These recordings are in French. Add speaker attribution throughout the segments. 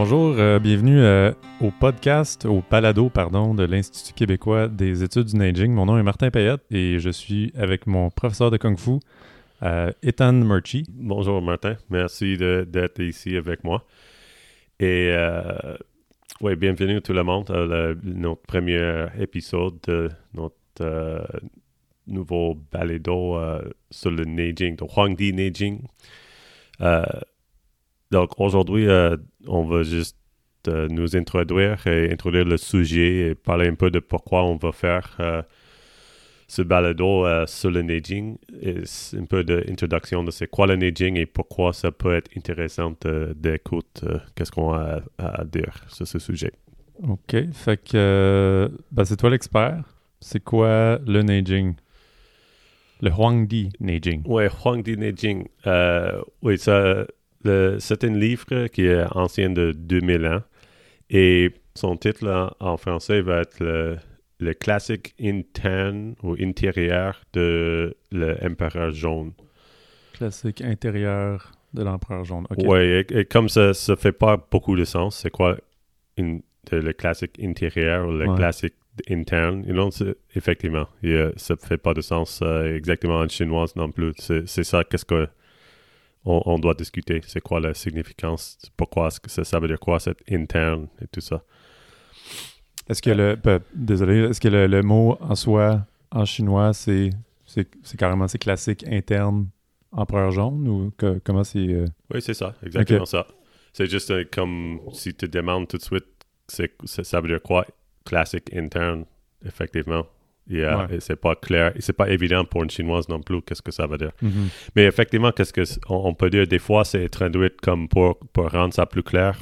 Speaker 1: Bonjour, euh, bienvenue euh, au podcast, au palado, pardon, de l'Institut québécois des études du Neijing. Mon nom est Martin Payette et je suis avec mon professeur de Kung Fu, euh, Ethan Murchie.
Speaker 2: Bonjour Martin, merci d'être ici avec moi. Et bienvenue tout le monde à notre premier épisode de notre nouveau balado sur le Neijing, de Huangdi Neijing. Donc aujourd'hui, euh, on va juste euh, nous introduire et introduire le sujet et parler un peu de pourquoi on va faire euh, ce balado sur le. Et c'est un peu d'introduction de c'est quoi le Neijing et pourquoi ça peut être intéressant d'écouter qu'est-ce qu'on a à, dire sur ce sujet.
Speaker 1: OK, fait que ben, c'est toi l'expert. C'est quoi le Neijing? Le Huangdi Neijing.
Speaker 2: Oui, Huangdi Neijing. Euh, oui, ça, c'est un livre qui est ancien de 2000 ans et son titre là, en français va être le, le classique interne ou intérieur de l'empereur jaune.
Speaker 1: Classique intérieur de l'empereur jaune. OK.
Speaker 2: Oui, et, et comme ça ça fait pas beaucoup de sens, c'est quoi une- le classique intérieur ou le
Speaker 1: Ouais.
Speaker 2: classique interne? Et non, c'est- effectivement, ça fait pas de sens euh, exactement en chinois non plus. C'est c'est ça, qu'est-ce que on, on doit discuter. C'est quoi la significance? Pourquoi est-ce que ça, ça veut dire quoi, cette interne et tout ça?
Speaker 1: Est-ce que le. ben, désolé, est-ce que le, le mot en soi, en chinois, c'est c'est carrément c'est classique interne empereur jaune ou que- comment c'est. euh,
Speaker 2: Oui, c'est ça, exactement ça. C'est juste euh, comme si tu te demandes tout de suite, c'est, c'est- ça veut dire quoi, classique interne, effectivement. Euh,
Speaker 1: Ouais.
Speaker 2: et c'est pas clair, et c'est pas évident pour une chinoise non plus, qu'est-ce que ça veut dire.
Speaker 1: mhm.
Speaker 2: Mais effectivement, qu'est-ce que on, on peut dire des fois, c'est traduit comme pour, pour rendre ça plus clair.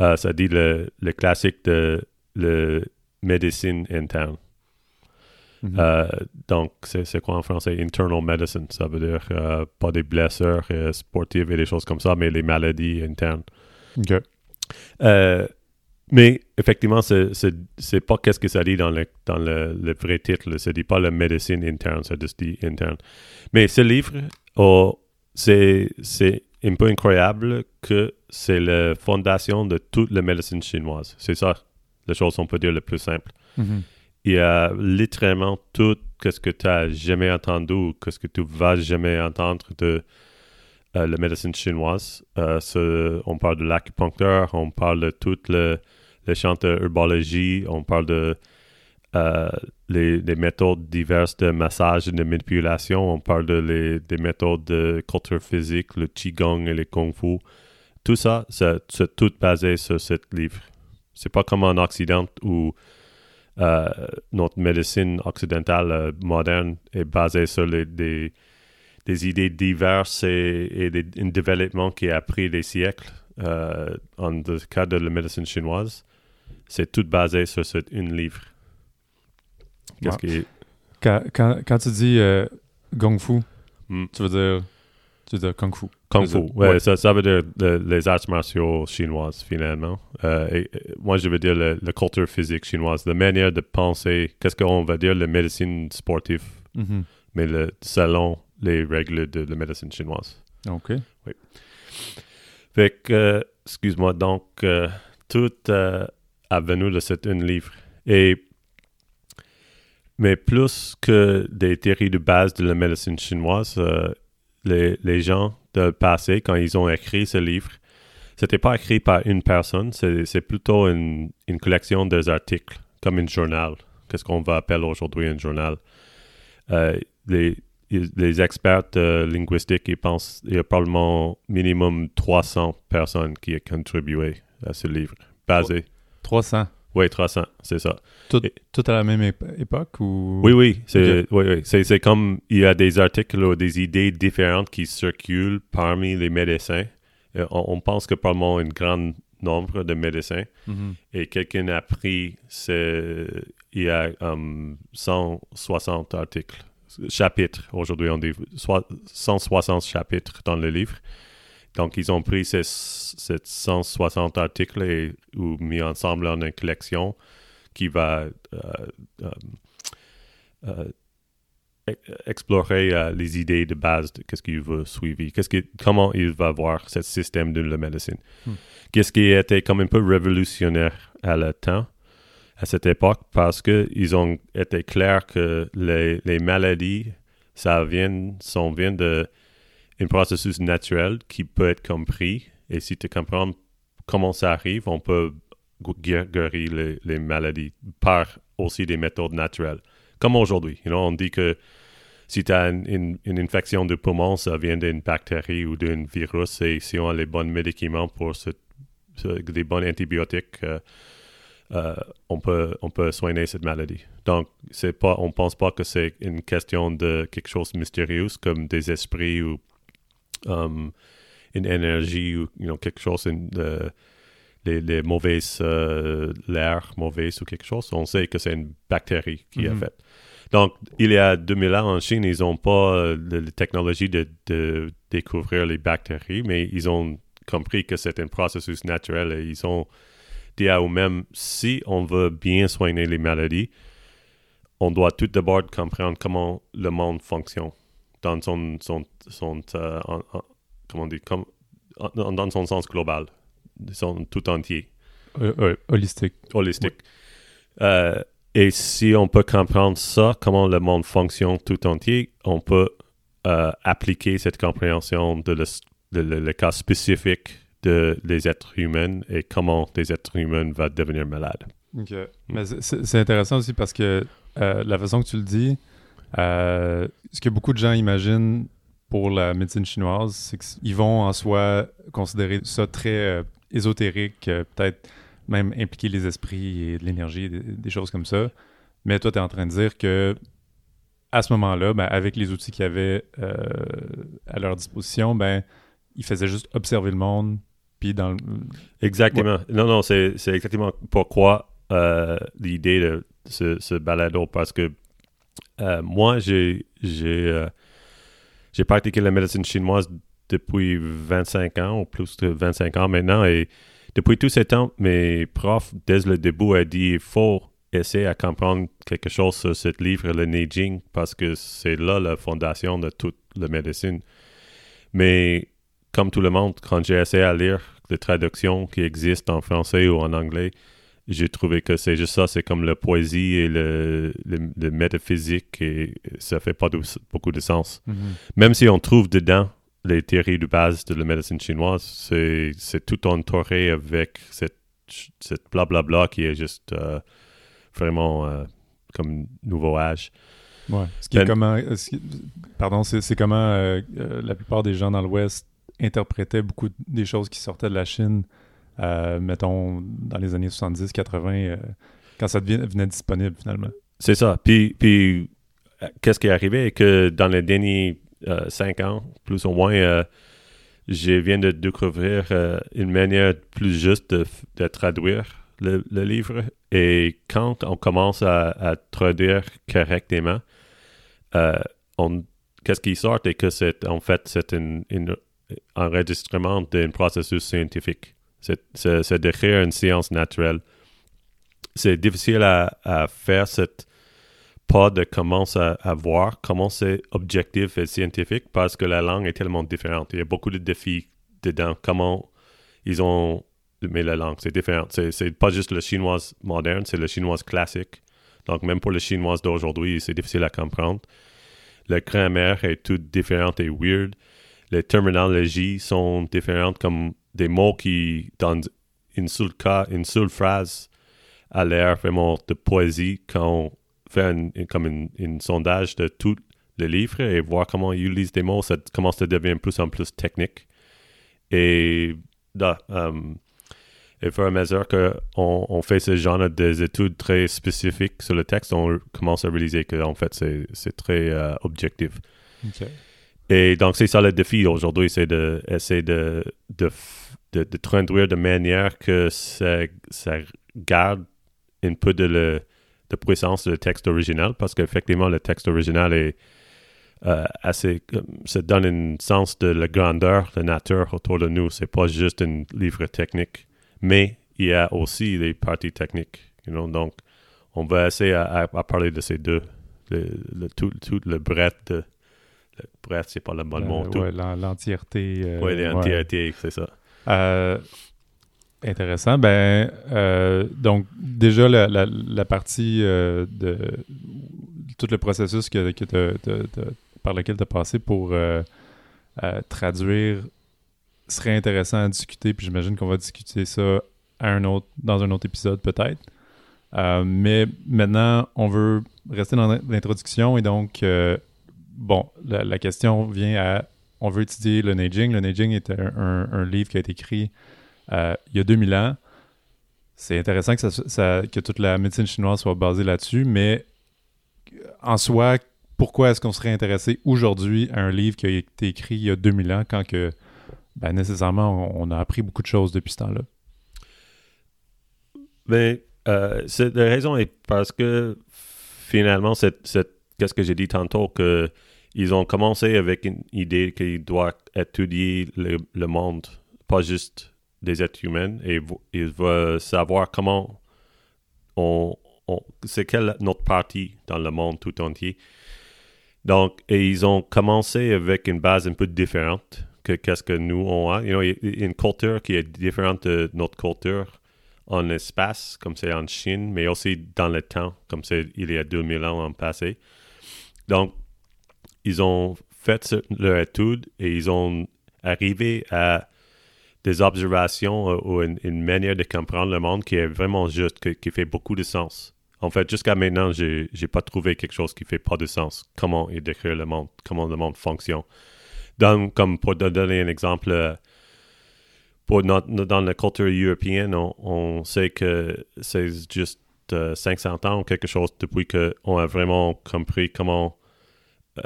Speaker 2: Euh, ça dit le, le classique de le médecine interne.
Speaker 1: Mhm.
Speaker 2: Euh, donc, c'est c'est quoi en français? Internal medicine. Ça veut dire euh, pas des blessures sportives et des choses comme ça, mais les maladies internes.
Speaker 1: OK.
Speaker 2: Mais effectivement, c'est- c'est pas qu'est-ce que ça dit dans le, dans le, le vrai titre. Ça dit pas la médecine interne, ça juste dit interne. Mais ce livre, oh, c'est un peu incroyable que c'est la fondation de toute la médecine chinoise. C'est ça, la chose on peut dire le plus simple
Speaker 1: Mhm.
Speaker 2: il y a littéralement tout ce que tu as jamais entendu ou ce que tu vas jamais entendre de euh, la médecine chinoise. Euh, ce- on parle de l'acupuncteur, on parle de tout le, le champ de herbologie, on parle de euh, les, les méthodes diverses de massage et de manipulation, on parle de les, des méthodes de culture physique, le qigong et le kung fu. Tout ça, c'est tout basé sur ce livre. C'est pas comme en Occident où euh, notre médecine occidentale euh, moderne est basée sur les- des, idées diverses et, et des, un développement qui a pris des siècles. En le cas de la médecine chinoise, c'est tout basé sur ce un livre. Qu'est-ce
Speaker 1: Ouais.
Speaker 2: qui
Speaker 1: Quand, quand, quand tu dis euh, Gong Fu,
Speaker 2: Hmm.
Speaker 1: tu veux dire. Tu veux dire Kung Fu.
Speaker 2: Kung Fu,
Speaker 1: ça?
Speaker 2: ouais. Ça, ça veut dire le- les arts martiaux chinoises, finalement. Euh, et- et moi, je veux dire la culture physique chinoise, la manière de penser, qu'est-ce qu'on va dire, la médecine sportive,
Speaker 1: Mhm.
Speaker 2: mais le, selon les règles de la médecine chinoise.
Speaker 1: OK.
Speaker 2: Fait que, euh, excuse-moi, donc, euh, tout a venu de cet un livre. Et, mais plus que des théories de base de la médecine chinoise, euh, les, les gens de passé, quand ils ont écrit ce livre, c'était pas écrit par une personne, c'est plutôt une, une collection des articles, comme un journal. Qu'est-ce qu'on va appeler aujourd'hui un journal? Euh, les, les experts euh, linguistiques, ils pensent qu'il y a probablement minimum 300 personnes qui ont contribué à ce livre. Basé.
Speaker 1: 300.
Speaker 2: Oui, 300, c'est ça.
Speaker 1: Tout,
Speaker 2: Et-
Speaker 1: tout à la même ép- époque ou?
Speaker 2: Oui, oui, c'est oui, oui. C'est, c'est comme il y a des articles ou des idées différentes qui circulent parmi les médecins. Euh, on, on pense que probablement un grand nombre de médecins
Speaker 1: Mhm.
Speaker 2: et quelqu'un a pris, il y a um, 160 articles, chapitres. Aujourd'hui, on dit soit 160 chapitres dans le livre. Donc, ils ont pris ces, ces 160 articles et ou mis ensemble en une collection qui va euh, euh, euh, e- explorer euh, les idées de base de qu'est-ce qu'il veut suivre, qu'est-ce que, comment il va voir ce système de la médecine.
Speaker 1: Hmm.
Speaker 2: Qu'est-ce qui était comme un peu révolutionnaire à le temps, à cette époque, parce qu'ils ont été clairs que les, les maladies, ça vient, sont, vient de un processus naturel qui peut être compris. Et si tu comprends comment ça arrive, on peut guérir les, maladies par aussi des méthodes naturelles. Comme aujourd'hui. You know, on dit que si tu as une, une, infection de poumon, ça vient d'une bactérie ou d'un virus. Et si on a les bons médicaments pour ce, des bons antibiotiques, euh, euh, on, peut, on peut soigner cette maladie. Donc, c'est pas, on pense pas que c'est une question de quelque chose de mystérieux comme des esprits ou um, une énergie ou you know, quelque chose de les, les mauvaises euh, l'air mauvaises ou quelque chose. On sait que c'est une bactérie qui a
Speaker 1: Mhm.
Speaker 2: fait. Donc, il y a 2000 ans en Chine, ils n'ont pas euh, la la technologie de, de découvrir les bactéries, mais ils ont compris que c'est un processus naturel et ils ont dit à eux-mêmes, si on veut bien soigner les maladies, on doit tout d'abord comprendre comment le monde fonctionne dans son, son, son euh, en- en- comment on dit, comme, en- dans son sens global, son tout entier
Speaker 1: Euh, euh, holistique.
Speaker 2: holistique. Euh, et si on peut comprendre ça, comment le monde fonctionne tout entier, on peut appliquer cette compréhension de le, de le- le cas spécifique de les êtres humains et comment les êtres humains vont devenir malades.
Speaker 1: OK. Mais c'est- intéressant aussi parce que la façon que tu le dis, euh, ce que beaucoup de gens imaginent pour la médecine chinoise, c'est qu'ils vont en soi considérer ça très euh, ésotérique, euh, peut-être même impliquer les esprits et de l'énergie, des, des choses comme ça. Mais toi, tu es en train de dire que à ce moment-là, ben, avec les outils qu'ils avaient euh, à leur disposition, ben, ils faisaient juste observer le monde, puis dans le...
Speaker 2: Exactement. Non, non, c'est c'est exactement pourquoi euh, l'idée de ce, ce balado, parce que euh, moi, j'ai j'ai euh, pratiqué la médecine chinoise depuis 25 ans, ou plus de 25 ans maintenant, et depuis tout ce temps, mes profs, dès le début, ont dit il faut essayer à comprendre quelque chose sur ce livre, le Neijing, parce que c'est là la fondation de toute la médecine. Mais comme tout le monde, quand j'ai essayé à lire les traductions qui existent en français ou en anglais, j'ai trouvé que c'est juste ça, c'est comme la poésie et le, le, le métaphysique et ça fait pas de- beaucoup de sens. Même si on trouve dedans les théories de base de la médecine chinoise, c'est, tout entouré avec cette, cette blablabla qui est juste euh, vraiment euh, comme nouveau âge.
Speaker 1: Ouais. Ce qui est
Speaker 2: Ben-
Speaker 1: comment, ce qui- pardon, c'est comment euh, la plupart des gens dans l'Ouest interprétaient beaucoup des choses qui sortaient de la Chine, mettons, dans les années 70-80, euh, quand ça devient- venait disponible finalement.
Speaker 2: C'est ça. Puis, puis euh, qu'est-ce qui est arrivé que dans les derniers euh, cinq ans, plus ou moins, euh, je viens de découvrir euh, une manière plus juste de, traduire le, livre. Et quand on commence à, traduire correctement, euh, qu'est-ce qui sort est que c'est en fait c'est un enregistrement d'un processus scientifique. C'est d'écrire une science naturelle. C'est difficile à, à faire cette pas de commencer à, voir comment c'est objectif et scientifique parce que la langue est tellement différente. Il y a beaucoup de défis dedans. Comment ils ont mais la langue, c'est différent. C'est pas juste le chinois moderne, c'est le chinois classique. Donc, même pour le chinois d'aujourd'hui, c'est difficile à comprendre. La grammaire est toute différente et weird. Les terminologies sont différentes, comme des mots qui, dans une seule cas, une seule phrase, a l'air vraiment de poésie quand on fait un, comme un, un sondage de tout le livre et voir comment ils utilisent des mots, ça commence à devenir de plus en plus technique. Et là, euh, et au fur et à mesure qu'on on fait ce genre des études très spécifiques sur le texte, on commence à réaliser que en fait, c'est c'est très euh, objectif. Et donc, c'est ça le défi aujourd'hui, c'est de, de, f- de, de traduire de manière que ça, ça garde un peu de, le, de puissance du texte original, parce qu'effectivement, le texte original est euh, assez. Ça donne un sens de la grandeur, de la nature autour de nous. C'est pas juste un livre technique, mais il y a aussi des parties techniques. You know? Donc, on va essayer à, parler de ces deux le, le- tout, tout le breadth de. Breadth, c'est pas le bon mot.
Speaker 1: Euh, ouais, l'entièreté. euh,
Speaker 2: Ouais, les
Speaker 1: ouais.
Speaker 2: entièretés, c'est ça.
Speaker 1: Euh, intéressant. Ben, euh, donc, déjà, la, la- la partie euh, de tout le processus que, par lequel tu as passé pour traduire serait intéressant à discuter. Puis j'imagine qu'on va discuter ça à un autre, dans un autre épisode, peut-être. Euh, mais maintenant, on veut rester dans l'introduction et donc, euh, bon, la, question vient à on veut étudier le Neijing. Le Neijing est un, livre qui a été écrit euh, il y a 2000 ans. C'est intéressant que, ça, que toute la médecine chinoise soit basée là-dessus, mais en soi, pourquoi est-ce qu'on serait intéressé aujourd'hui à un livre qui a été écrit il y a 2000 ans quand que, ben, nécessairement, on, a appris beaucoup de choses depuis ce temps-là?
Speaker 2: Mais euh, c'est- la raison est parce que finalement, qu'est-ce que j'ai dit tantôt, que ils ont commencé avec une idée qu'ils doivent étudier le, monde, pas juste des êtres humains, et ils veulent savoir comment on, c'est quelle notre partie dans le monde tout entier. Donc, et ils ont commencé avec une base un peu différente que qu'est-ce que nous on a. You know, une culture qui est différente de notre culture en espace, comme c'est en Chine, mais aussi dans le temps, comme c'est il y a 2000 ans en passé. Donc, ils ont fait leur étude et ils ont arrivé à des observations euh, ou une, manière de comprendre le monde qui est vraiment juste, qui fait beaucoup de sens. En fait, jusqu'à maintenant, j'ai n'ai pas trouvé quelque chose qui fait pas de sens. Comment il décrire le monde, comment le monde fonctionne? Donc, comme pour donner un exemple, euh, pour dans la culture européenne, on, sait que c'est juste euh, 500 ans ou quelque chose depuis qu'on a vraiment compris comment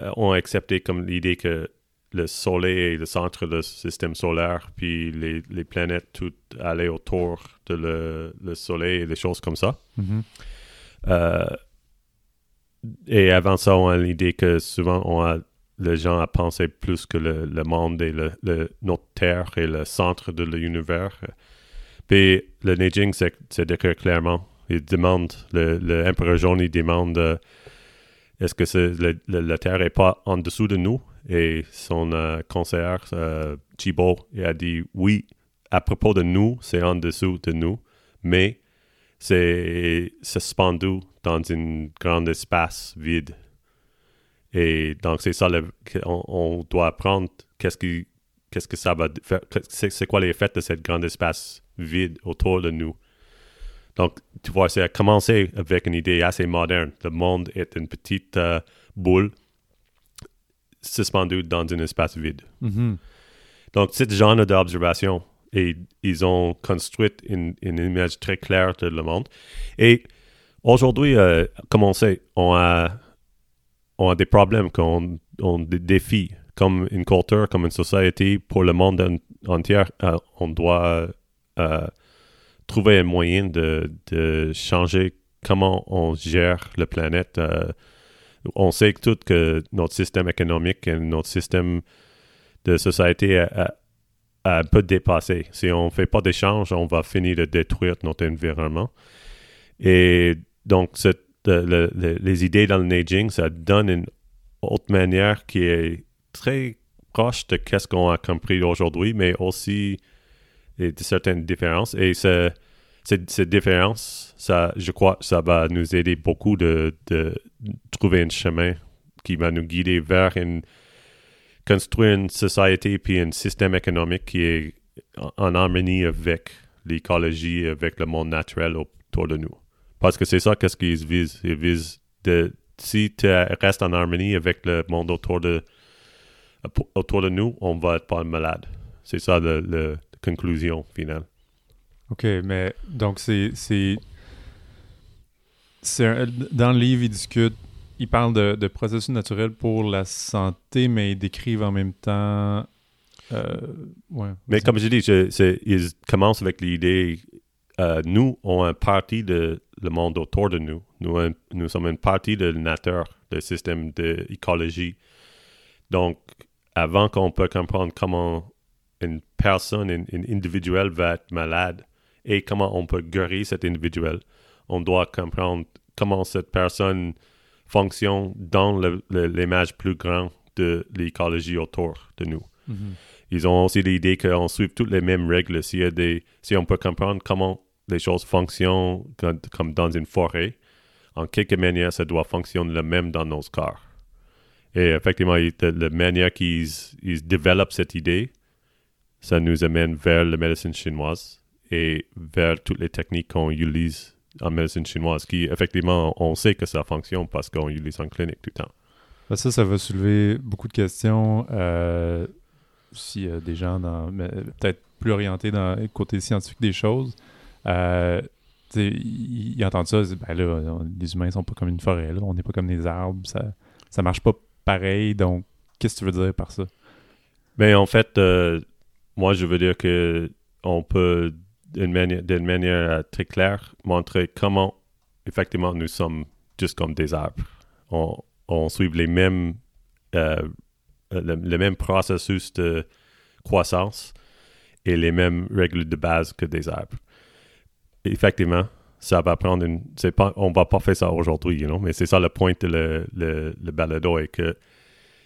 Speaker 2: euh, on a accepté comme l'idée que le soleil est le centre du système solaire, puis les, les planètes toutes allaient autour de le, le soleil et des choses comme ça. Euh, et avant ça, on a l'idée que souvent, on a, les gens ont pensé plus que le, le monde et le, le- notre Terre est le centre de l'univers. Puis le Neijing, c'est clairement. Il demande, le, le jaune, il demande euh, est-ce que c'est le- le- la Terre n'est pas en dessous de nous? Et son euh, conseiller, euh, a dit oui, à propos de nous, c'est en dessous de nous, mais c'est suspendu dans un grand espace vide. Et donc, c'est ça, on, doit apprendre qu'est-ce, que ça va faire, c'est, quoi l'effet de ce grand espace vide autour de nous? Donc, tu vois, c'est à commencer avec une idée assez moderne. Le monde est une petite euh, boule suspendue dans un espace vide.
Speaker 1: Mhm.
Speaker 2: Donc, ce genre d'observation, et ils ont construit une, une image très claire de le monde. Et aujourd'hui, euh, comme on sait, on a, on a des problèmes, qu'on on des défis, comme une culture, comme une société, pour le monde en- entier. euh, on doit euh, trouver un moyen de, de changer comment on gère la planète. euh, on sait tout que notre système économique et notre système de société a, a- un peu dépassé. Si on ne fait pas d'échange, on va finir de détruire notre environnement. Et donc, le- les idées dans le Neijing, ça donne une autre manière qui est très proche de ce qu'on a compris aujourd'hui, mais aussi et de certaines différences. Et ce- cette, cette différence, ça, je crois, ça va nous aider beaucoup de, de trouver un chemin qui va nous guider vers une construire une société puis un système économique qui est en, harmonie avec l'écologie, avec le monde naturel autour de nous. Parce que c'est ça qu'est-ce qu'ils visent. Ils visent de si tu restes en harmonie avec le monde autour de autour de nous, on va être pas malade. C'est ça le, conclusion finale.
Speaker 1: OK, mais donc c'est. c'est, c'est dans le livre, ils discutent, ils parlent de, de processus naturels pour la santé, mais ils décrivent en même temps. euh, ouais,
Speaker 2: Mais comme je dis, je- c'est- ils commencent avec l'idée, euh, nous, on est une partie de le monde autour de nous. Nous, un- nous sommes une partie de la nature, du système d'écologie. Donc, avant qu'on peut comprendre comment une personne, une individuel va être malade et comment on peut guérir cet individuel, on doit comprendre comment cette personne fonctionne dans l'image plus grande de l'écologie autour de nous.
Speaker 1: Mhm.
Speaker 2: Ils ont aussi l'idée qu'on suit toutes les mêmes règles. S'il y a des, si on peut comprendre comment les choses fonctionnent comme, dans une forêt, en quelque manière, ça doit fonctionner le même dans nos corps. Et effectivement, la manière qu'ils ils développent cette idée, ça nous amène vers la médecine chinoise et vers toutes les techniques qu'on utilise en médecine chinoise, qui effectivement, on sait que ça fonctionne parce qu'on utilise en clinique tout le temps.
Speaker 1: Ben, ça, ça va soulever beaucoup de questions. Euh, si des gens peut-être plus orientés dans le côté scientifique des choses, euh, ils, ils entendent ça, ils disent, ben là, on- les humains sont pas comme une forêt, là, on n'est pas comme des arbres, ça, ça marche pas pareil. Donc, qu'est-ce que tu veux dire par ça?
Speaker 2: Mais en fait, euh, moi, je veux dire que on peut, d'une manière, très claire, montrer comment, effectivement, nous sommes juste comme des arbres. On, on suit les mêmes, euh, le, même processus de croissance et les mêmes règles de base que des arbres. Effectivement, ça va prendre une... Pas, on va pas faire ça aujourd'hui, you know, mais c'est ça le point de le, le, le balado, est que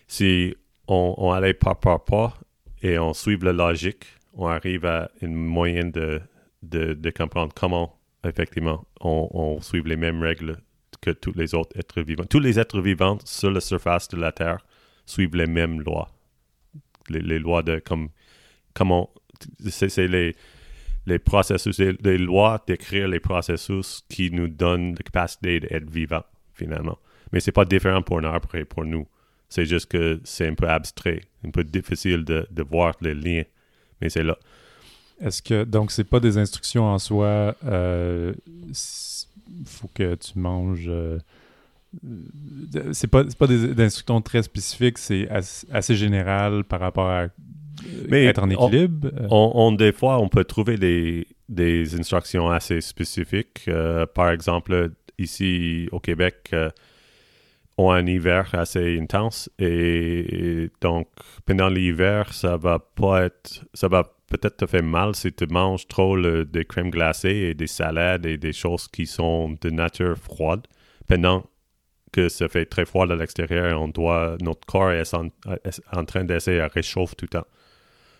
Speaker 2: si on, on allait pas par pas et on suit la logique, on arrive à une moyenne de, de, comprendre comment, effectivement, on, suit les mêmes règles que tous les autres êtres vivants. Tous les êtres vivants sur la surface de la Terre suivent les mêmes lois. Les, lois de comme comment c'est les les processus les, lois d'écrire les processus qui nous donnent la capacité d'être vivant finalement mais c'est pas différent pour un arbre et pour nous c'est juste que c'est un peu abstrait un peu difficile de, de voir les liens mais c'est là
Speaker 1: Est-ce que, donc, c'est pas des instructions en soi, euh, faut que tu manges. euh, euh, c'est pas, c'est pas des, des instructions très spécifiques, c'est as- assez général par rapport à euh,
Speaker 2: Mais
Speaker 1: être en équilibre? Euh,
Speaker 2: on, on- des fois, on peut trouver des, des instructions assez spécifiques. Euh, par exemple, ici au Québec, on a un hiver assez intense et, et donc pendant l'hiver, ça va pas être, ça va peut-être te faire mal si tu manges trop le- des crèmes glacées et des salades et des choses qui sont de nature froide pendant que ça fait très froid à l'extérieur, on doit, notre corps est en, en train d'essayer à réchauffer tout le temps.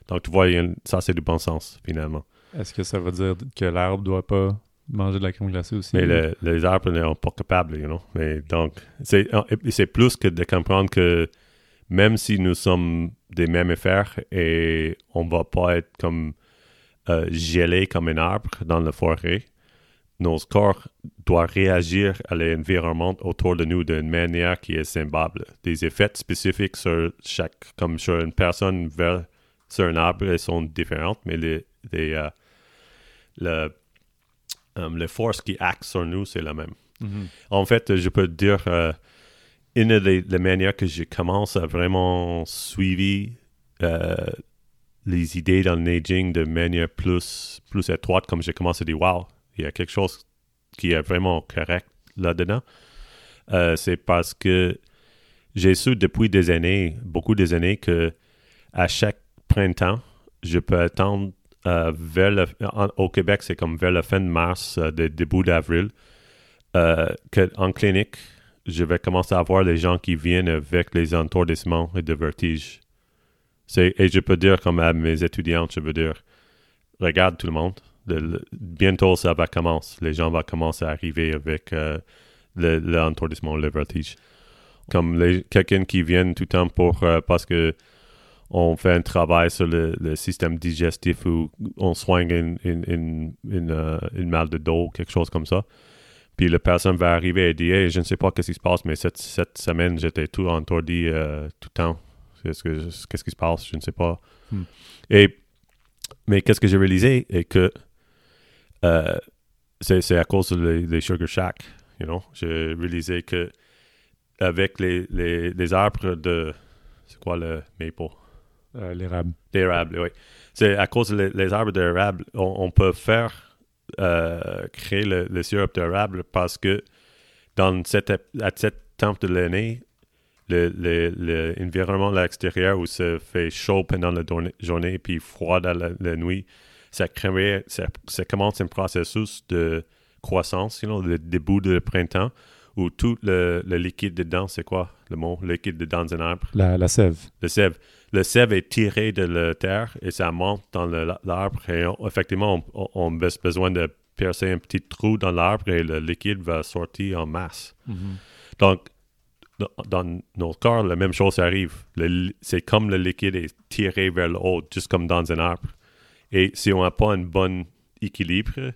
Speaker 2: Donc, tu vois, ça, c'est du bon sens, finalement.
Speaker 1: Est-ce que ça veut dire que l'arbre doit pas manger de la crème glacée aussi?
Speaker 2: Mais le- les arbres ne pas capables, you know. Mais donc, c'est et c'est plus que de comprendre que même si nous sommes des mammifères et on va pas être comme euh, gelés comme un arbre dans la forêt, nos corps doivent réagir à l'environnement autour de nous d'une manière qui est semblable. Des effets spécifiques sur chaque, comme sur une personne vers, sur un arbre, elles sont différentes, mais les, les, euh, euh, les forces qui actent sur nous, c'est la même.
Speaker 1: Mhm.
Speaker 2: En fait, je peux dire, euh, une des, des manières que je commence à vraiment suivre euh, les idées dans le naging de manière plus, plus étroite, comme j'ai commencé à dire, wow, il y a quelque chose qui est vraiment correct là-dedans. Euh, c'est parce que j'ai su depuis des années, beaucoup des années, que à chaque printemps, je peux attendre euh, vers au Québec, c'est comme vers la fin de mars, euh, début d'avril, euh, que en clinique, je vais commencer à voir les gens qui viennent avec les entourdissements et de vertige. C'est, et je peux dire comme à mes étudiantes, je veux dire, regarde tout le monde, bientôt ça va commencer. Les gens vont commencer à arriver avec euh, le, l'entourdissement, le vertige. Comme quelqu'un qui vient tout le temps pour, euh, parce que on fait un travail sur le, le système digestif ou on soigne une, une, une, une, euh, une mal de dos, quelque chose comme ça. Puis la personne va arriver et dire Hey, je ne sais pas qu'est-ce qui se passe, mais cette, cette semaine, j'étais tout entourdi euh, tout le temps. Qu'est-ce, que, qu'est-ce qui se passe Je ne sais pas.
Speaker 1: Hmm.
Speaker 2: Et, mais qu'est-ce que j'ai réalisé est que euh, c'est, à cause des des Sugar Shack. You know? J'ai réalisé que avec les, les, les arbres de. C'est quoi le maple?
Speaker 1: Euh, L'érable.
Speaker 2: D'érable, oui. C'est à cause des arbres d'érable, on, on peut faire euh, créer le, le sirop d'érable parce que dans cette, à cette temps de l'année, le, le, le à l'extérieur où ça fait chaud pendant la journée- journée puis froid dans la, nuit, ça crée, ça, ça commence un processus de croissance, you know, le début du printemps, où tout le, le liquide dedans, c'est quoi le mot? Liquide dedans d'un arbre?
Speaker 1: La, la sève.
Speaker 2: Le sève. Le sève est tiré de la terre et ça monte dans l'arbre. Et on- effectivement, on, on a besoin de percer un petit trou dans l'arbre et le liquide va sortir en masse. Donc, dans- nos corps, la même chose arrive. C'est comme le liquide est tiré vers le haut, juste comme dans un arbre. Et si on n'a pas un bon équilibre,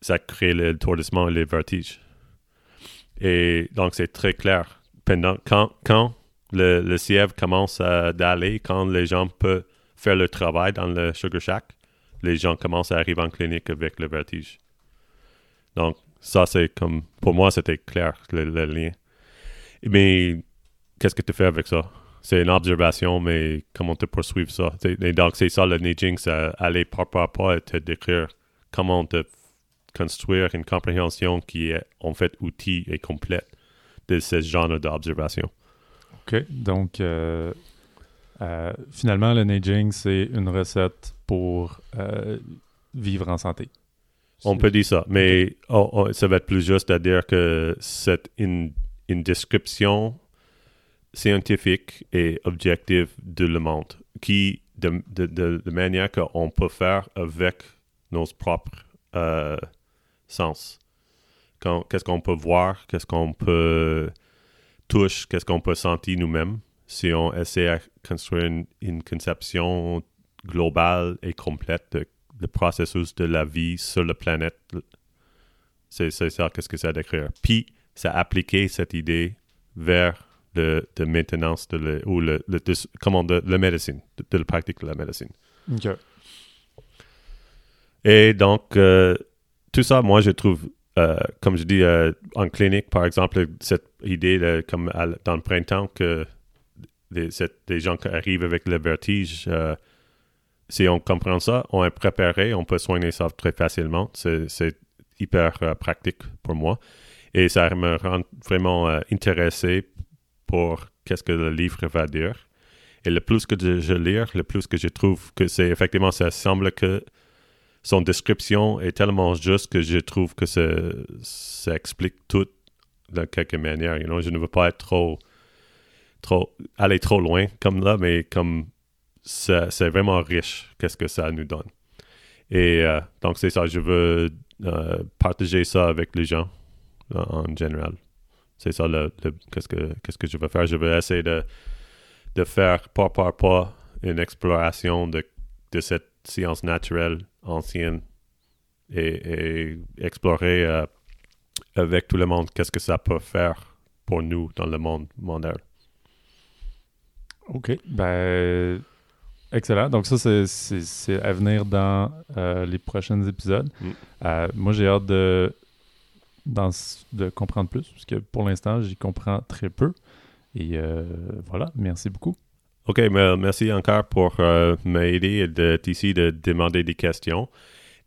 Speaker 2: ça crée le tourdissement et les vertiges. Et donc, c'est très clair. Pendant, quand quand le, le sièvre commence à d'aller, quand les gens peuvent faire le travail dans le Sugar Shack, les gens commencent à arriver en clinique avec le vertige. Donc, ça, c'est comme, pour moi, c'était clair, le, lien. Mais qu'est-ce que tu fais avec ça? C'est une observation, mais comment te poursuivre ça? Et donc, c'est ça le Naging, c'est aller par pas et te décrire comment te construire une compréhension qui est en fait outil et complète de ce genre d'observation.
Speaker 1: OK. Donc, euh, euh, finalement, le naging, c'est une recette pour euh, vivre en santé.
Speaker 2: On peut dire ça, mais oh, oh, ça va être plus juste à dire que c'est une, une description scientifique et objective de le monde, qui, de, de, de, de manière qu'on peut faire avec nos propres sens. Qu'est-ce qu'on peut voir, qu'est-ce qu'on peut toucher, qu'est-ce qu'on peut sentir nous-mêmes, si on essaie de construire une, une conception globale et complète de le processus de la vie sur la planète. C'est ça, qu'est-ce que ça décrire. Puis, ça appliquer cette idée vers le, de maintenance de le, ou le, le, de- comment de, la médecine, de, de la pratique de la médecine.
Speaker 1: OK.
Speaker 2: Et donc, euh, tout ça, moi, je trouve, euh, comme je dis, euh, en clinique, par exemple, cette idée, comme dans le printemps, que des, gens qui arrivent avec le vertige, euh, si on comprend ça, on est préparé, on peut soigner ça très facilement. C'est hyper pratique pour moi. Et ça me rend vraiment intéressé pour qu'est-ce que le livre va dire. Et le plus que je, je lis, le plus que je trouve que c'est effectivement, ça semble que son description est tellement juste que je trouve que ça, explique tout de quelque manière. You know? Je ne veux pas être trop, aller trop loin comme là, mais comme c'est vraiment riche, qu'est-ce que ça nous donne. Et euh, donc, c'est ça, je veux euh, partager ça avec les gens en général. C'est ça, qu'est-ce, que, je veux faire. Je veux essayer de, faire pas par pas une exploration de cette science naturelle ancienne et, et explorer euh, avec tout le monde qu'est-ce que ça peut faire pour nous dans le monde mondial.
Speaker 1: OK. Ben, excellent. Donc, ça, c'est- à venir dans euh, les prochains épisodes.
Speaker 2: Mm.
Speaker 1: Euh, moi, j'ai hâte de, de comprendre plus, parce que pour l'instant, j'y comprends très peu. Et voilà, merci beaucoup.
Speaker 2: OK, mais merci encore pour euh, m'aider de, ici de demander des questions.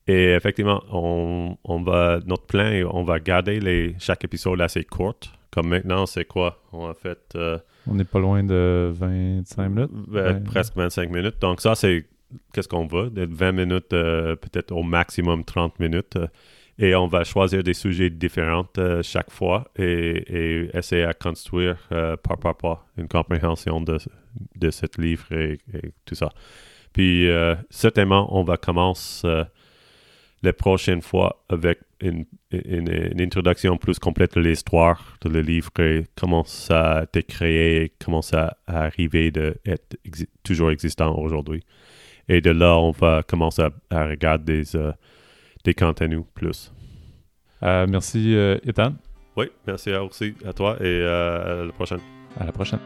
Speaker 2: Et effectivement, on, on va, notre plan, on va garder les, chaque épisode assez court. Comme maintenant, c'est quoi? On a fait euh,
Speaker 1: On n'est pas loin de 25 minutes.
Speaker 2: euh, presque 25 minutes. Donc ça, c'est qu'est-ce qu'on? De 20 minutes, euh, peut-être au maximum 30 minutes. euh, et on va choisir des sujets différents euh, chaque fois et, et essayer à construire pas par pas une compréhension de, de ce livre et, et tout ça. Puis certainement, on va commencer euh, la prochaine fois avec une, une, introduction plus complète de l'histoire de le livre et comment ça a été créé, comment ça a arrivé d'être exi- toujours existant aujourd'hui. Et de là, on va commencer à, à regarder des, euh, des contenus plus.
Speaker 1: Euh, merci, euh, Ethan.
Speaker 2: Oui, merci aussi à toi et euh, à la prochaine.
Speaker 1: À la prochaine.